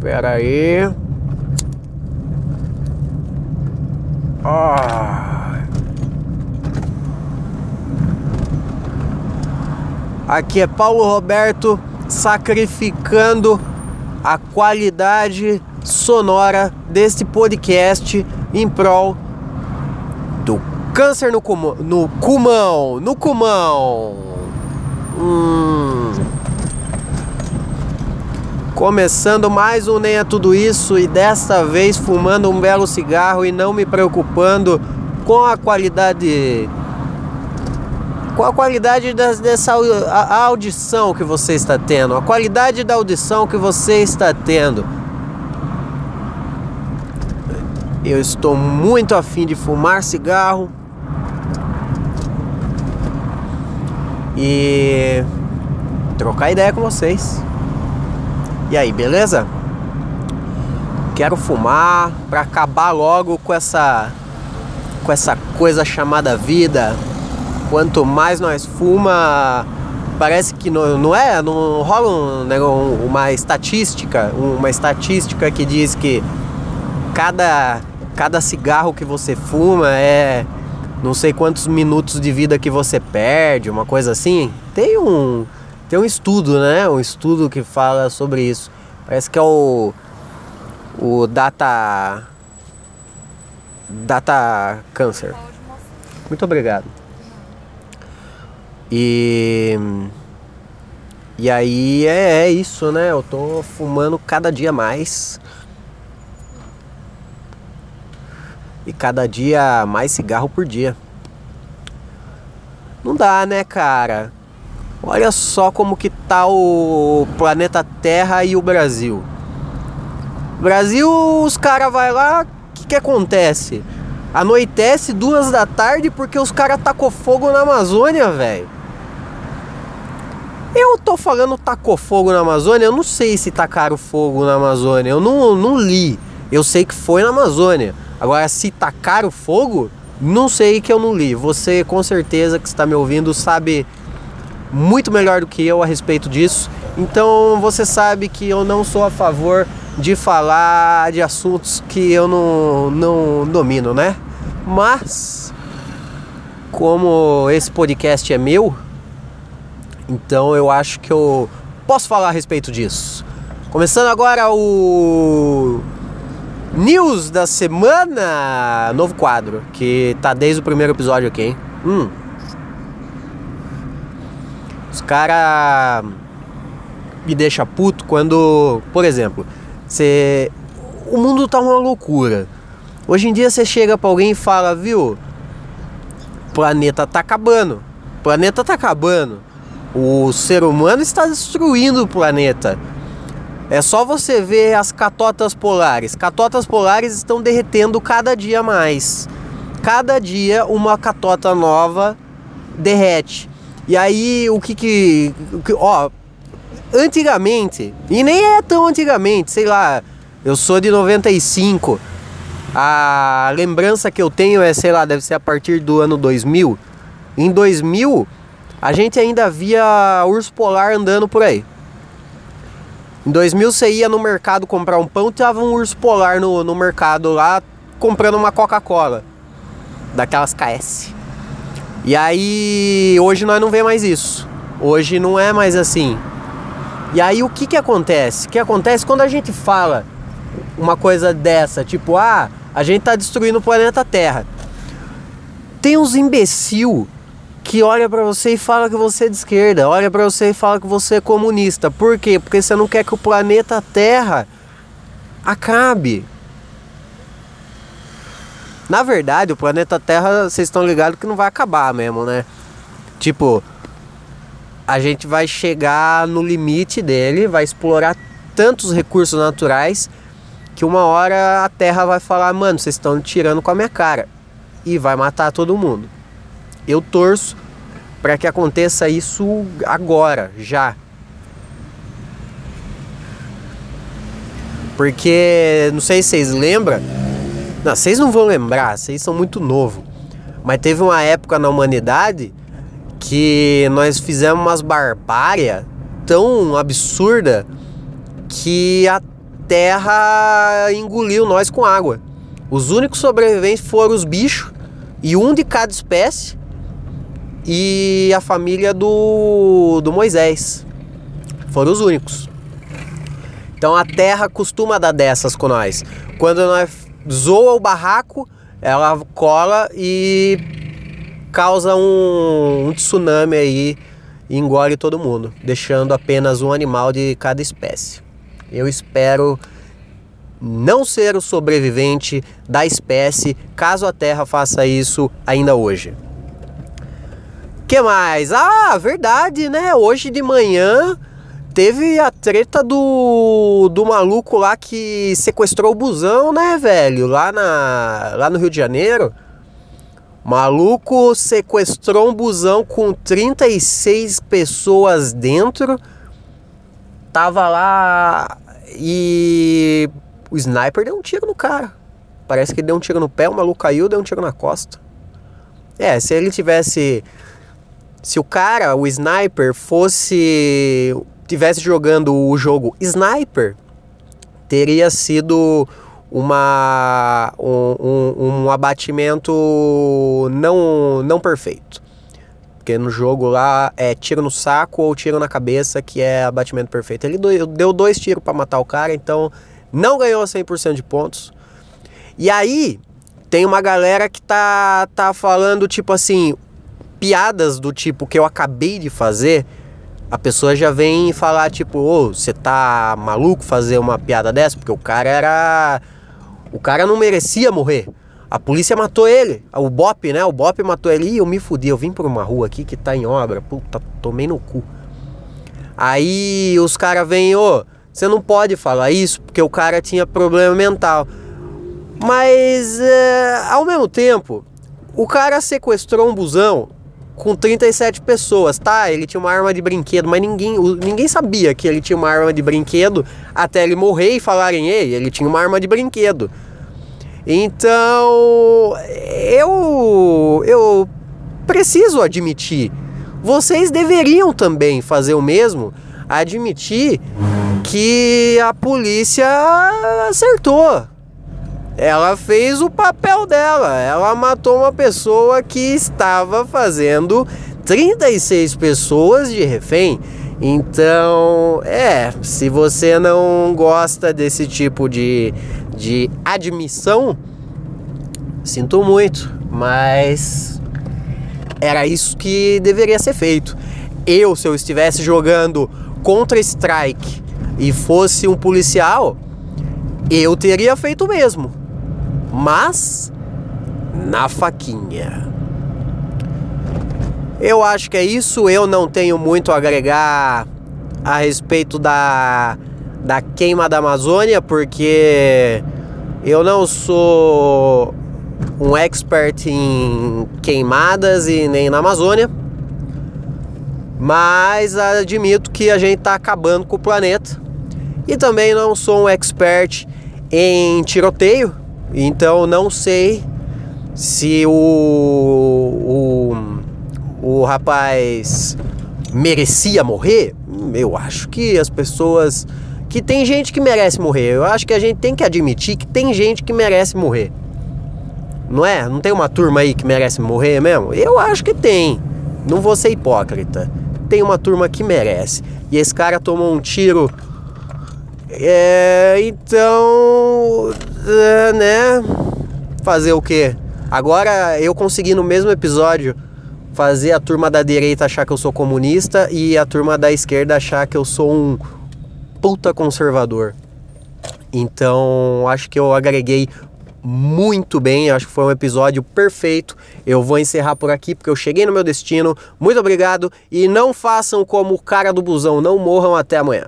Pera aí. Ah. Aqui é Paulo Roberto sacrificando a qualidade sonora deste podcast em prol do câncer no, cumão, no cumão, no cumão. Hum. Começando mais um Nem é Tudo Isso e desta vez fumando um belo cigarro e não me preocupando com a qualidade com a qualidade dessa audição que você está tendo, a qualidade da audição que você está tendo. Eu estou muito afim de fumar cigarro e trocar ideia com vocês. E aí, beleza? Quero fumar para acabar logo com essa com essa coisa chamada vida. Quanto mais nós fuma, parece que não, não é, não rola um, uma estatística, uma estatística que diz que cada cada cigarro que você fuma é não sei quantos minutos de vida que você perde, uma coisa assim. Tem um tem um estudo, né? Um estudo que fala sobre isso. Parece que é o o data data câncer. Muito obrigado. E e aí é, é isso, né? Eu tô fumando cada dia mais. E cada dia mais cigarro por dia. Não dá, né, cara? Olha só como que tá o planeta Terra e o Brasil. Brasil, os caras vai lá, o que, que acontece? Anoitece duas da tarde porque os caras tacou fogo na Amazônia, velho. Eu tô falando tacou fogo na Amazônia, eu não sei se tacaram fogo na Amazônia, eu não, não li. Eu sei que foi na Amazônia. Agora, se tacaram fogo, não sei que eu não li. Você com certeza que está me ouvindo sabe muito melhor do que eu a respeito disso. Então você sabe que eu não sou a favor de falar de assuntos que eu não, não domino, né? Mas como esse podcast é meu, então eu acho que eu posso falar a respeito disso. Começando agora o News da semana, novo quadro que tá desde o primeiro episódio aqui, hein? Hum. Os cara me deixa puto quando, por exemplo, você o mundo tá uma loucura. Hoje em dia você chega para alguém e fala, viu? O planeta tá acabando. O planeta tá acabando. O ser humano está destruindo o planeta. É só você ver as catotas polares. Catotas polares estão derretendo cada dia mais. Cada dia uma catota nova derrete. E aí, o que que. Ó, antigamente, e nem é tão antigamente, sei lá, eu sou de 95. A lembrança que eu tenho é, sei lá, deve ser a partir do ano 2000. Em 2000, a gente ainda via urso polar andando por aí. Em 2000 você ia no mercado comprar um pão, tava um urso polar no, no mercado lá comprando uma Coca-Cola. Daquelas KS. E aí, hoje nós não vê mais isso. Hoje não é mais assim. E aí, o que que acontece? O que acontece quando a gente fala uma coisa dessa, tipo, ah, a gente tá destruindo o planeta Terra. Tem uns imbecil que olha para você e fala que você é de esquerda, olha para você e fala que você é comunista. Por quê? Porque você não quer que o planeta Terra acabe. Na verdade, o planeta Terra, vocês estão ligados que não vai acabar mesmo, né? Tipo, a gente vai chegar no limite dele, vai explorar tantos recursos naturais que uma hora a Terra vai falar: mano, vocês estão tirando com a minha cara. E vai matar todo mundo. Eu torço para que aconteça isso agora, já. Porque, não sei se vocês lembram, não, vocês não vão lembrar, vocês são muito novos. Mas teve uma época na humanidade que nós fizemos umas barbárias tão absurda que a terra engoliu nós com água. Os únicos sobreviventes foram os bichos e um de cada espécie e a família do, do Moisés. Foram os únicos. Então a terra costuma dar dessas com nós. Quando nós zoa o barraco, ela cola e causa um, um tsunami aí e engole todo mundo, deixando apenas um animal de cada espécie. Eu espero não ser o sobrevivente da espécie caso a Terra faça isso ainda hoje. Que mais? Ah, verdade, né? Hoje de manhã teve a treta do, do maluco lá que sequestrou o busão, né, velho? Lá, na, lá no Rio de Janeiro. Maluco sequestrou um busão com 36 pessoas dentro. Tava lá e o sniper deu um tiro no cara. Parece que deu um tiro no pé, o maluco caiu, deu um tiro na costa. É, se ele tivesse se o cara, o sniper fosse tivesse jogando o jogo Sniper, teria sido uma, um, um, um abatimento não, não perfeito. Porque no jogo lá é tiro no saco ou tiro na cabeça que é abatimento perfeito. Ele deu dois tiros para matar o cara, então não ganhou 100% de pontos. E aí tem uma galera que tá, tá falando tipo assim, piadas do tipo que eu acabei de fazer a pessoa já vem falar tipo, ô, você tá maluco fazer uma piada dessa? Porque o cara era. O cara não merecia morrer. A polícia matou ele. O Bop, né? O Bop matou ele. E eu me fudi. Eu vim por uma rua aqui que tá em obra. Puta, tomei no cu. Aí os caras vêm, ô, você não pode falar isso porque o cara tinha problema mental. Mas, é, ao mesmo tempo, o cara sequestrou um busão com 37 pessoas, tá? Ele tinha uma arma de brinquedo, mas ninguém, ninguém sabia que ele tinha uma arma de brinquedo até ele morrer e falarem, ei, ele tinha uma arma de brinquedo. Então, eu eu preciso admitir, vocês deveriam também fazer o mesmo, admitir que a polícia acertou. Ela fez o papel dela. Ela matou uma pessoa que estava fazendo 36 pessoas de refém. Então, é, se você não gosta desse tipo de, de admissão, sinto muito, mas era isso que deveria ser feito. Eu, se eu estivesse jogando contra Strike e fosse um policial, eu teria feito o mesmo mas na faquinha. Eu acho que é isso. Eu não tenho muito a agregar a respeito da, da queima da Amazônia, porque eu não sou um expert em queimadas e nem na Amazônia. Mas admito que a gente está acabando com o planeta. E também não sou um expert em tiroteio, então não sei se o, o, o rapaz merecia morrer. Eu acho que as pessoas. Que tem gente que merece morrer. Eu acho que a gente tem que admitir que tem gente que merece morrer. Não é? Não tem uma turma aí que merece morrer mesmo? Eu acho que tem. Não vou ser hipócrita. Tem uma turma que merece. E esse cara tomou um tiro. É, então né? Fazer o quê? Agora eu consegui no mesmo episódio fazer a turma da direita achar que eu sou comunista e a turma da esquerda achar que eu sou um puta conservador. Então, acho que eu agreguei muito bem, acho que foi um episódio perfeito. Eu vou encerrar por aqui porque eu cheguei no meu destino. Muito obrigado e não façam como o cara do busão, não morram até amanhã.